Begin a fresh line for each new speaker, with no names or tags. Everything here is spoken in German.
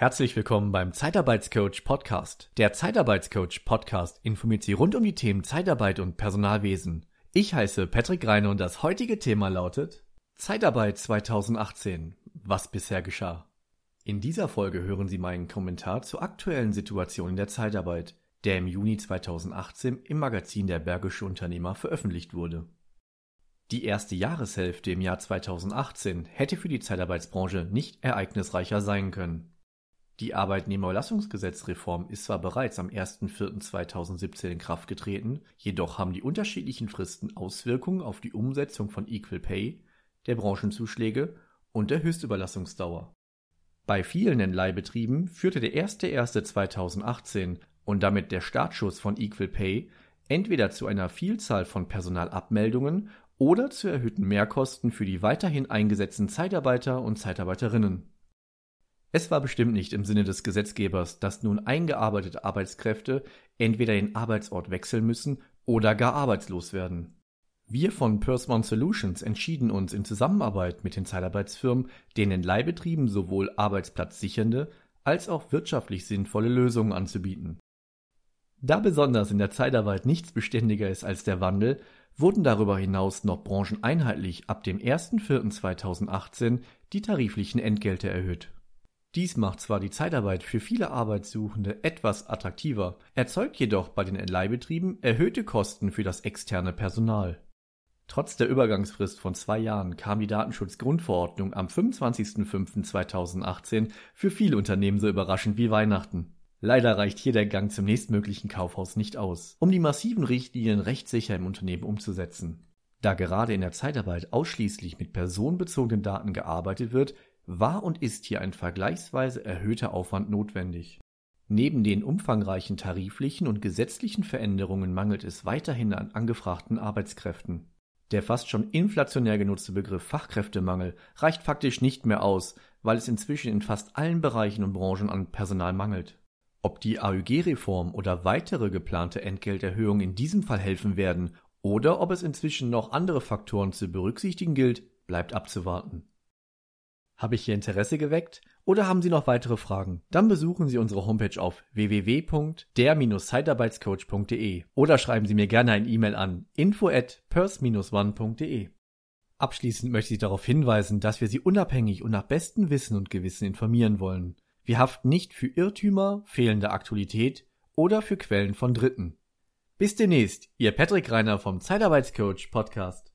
Herzlich willkommen beim Zeitarbeitscoach Podcast. Der Zeitarbeitscoach Podcast informiert Sie rund um die Themen Zeitarbeit und Personalwesen. Ich heiße Patrick Reine und das heutige Thema lautet Zeitarbeit 2018. Was bisher geschah. In dieser Folge hören Sie meinen Kommentar zur aktuellen Situation in der Zeitarbeit, der im Juni 2018 im Magazin der Bergische Unternehmer veröffentlicht wurde. Die erste Jahreshälfte im Jahr 2018 hätte für die Zeitarbeitsbranche nicht ereignisreicher sein können. Die Arbeitnehmerüberlassungsgesetzreform ist zwar bereits am 01.04.2017 in Kraft getreten, jedoch haben die unterschiedlichen Fristen Auswirkungen auf die Umsetzung von Equal Pay, der Branchenzuschläge und der Höchstüberlassungsdauer. Bei vielen Entleihbetrieben führte der 01.01.2018 und damit der Startschuss von Equal Pay entweder zu einer Vielzahl von Personalabmeldungen oder zu erhöhten Mehrkosten für die weiterhin eingesetzten Zeitarbeiter und Zeitarbeiterinnen. Es war bestimmt nicht im Sinne des Gesetzgebers, dass nun eingearbeitete Arbeitskräfte entweder den Arbeitsort wechseln müssen oder gar arbeitslos werden. Wir von Persmon Solutions entschieden uns in Zusammenarbeit mit den Zeitarbeitsfirmen, den Leihbetrieben sowohl arbeitsplatzsichernde als auch wirtschaftlich sinnvolle Lösungen anzubieten. Da besonders in der Zeitarbeit nichts beständiger ist als der Wandel, wurden darüber hinaus noch brancheneinheitlich ab dem 01.04.2018 die tariflichen Entgelte erhöht. Dies macht zwar die Zeitarbeit für viele Arbeitssuchende etwas attraktiver, erzeugt jedoch bei den Leihbetrieben erhöhte Kosten für das externe Personal. Trotz der Übergangsfrist von zwei Jahren kam die Datenschutzgrundverordnung am 25.05.2018 für viele Unternehmen so überraschend wie Weihnachten. Leider reicht hier der Gang zum nächstmöglichen Kaufhaus nicht aus, um die massiven Richtlinien rechtssicher im Unternehmen umzusetzen. Da gerade in der Zeitarbeit ausschließlich mit personenbezogenen Daten gearbeitet wird, war und ist hier ein vergleichsweise erhöhter Aufwand notwendig. Neben den umfangreichen tariflichen und gesetzlichen Veränderungen mangelt es weiterhin an angefragten Arbeitskräften. Der fast schon inflationär genutzte Begriff Fachkräftemangel reicht faktisch nicht mehr aus, weil es inzwischen in fast allen Bereichen und Branchen an Personal mangelt. Ob die AÜG-Reform oder weitere geplante Entgelterhöhungen in diesem Fall helfen werden oder ob es inzwischen noch andere Faktoren zu berücksichtigen gilt, bleibt abzuwarten. Habe ich hier Interesse geweckt? Oder haben Sie noch weitere Fragen? Dann besuchen Sie unsere Homepage auf www.der-zeitarbeitscoach.de oder schreiben Sie mir gerne ein E-Mail an info at pers-one.de. Abschließend möchte ich darauf hinweisen, dass wir Sie unabhängig und nach bestem Wissen und Gewissen informieren wollen. Wir haften nicht für Irrtümer, fehlende Aktualität oder für Quellen von Dritten. Bis demnächst, Ihr Patrick Reiner vom Zeitarbeitscoach Podcast.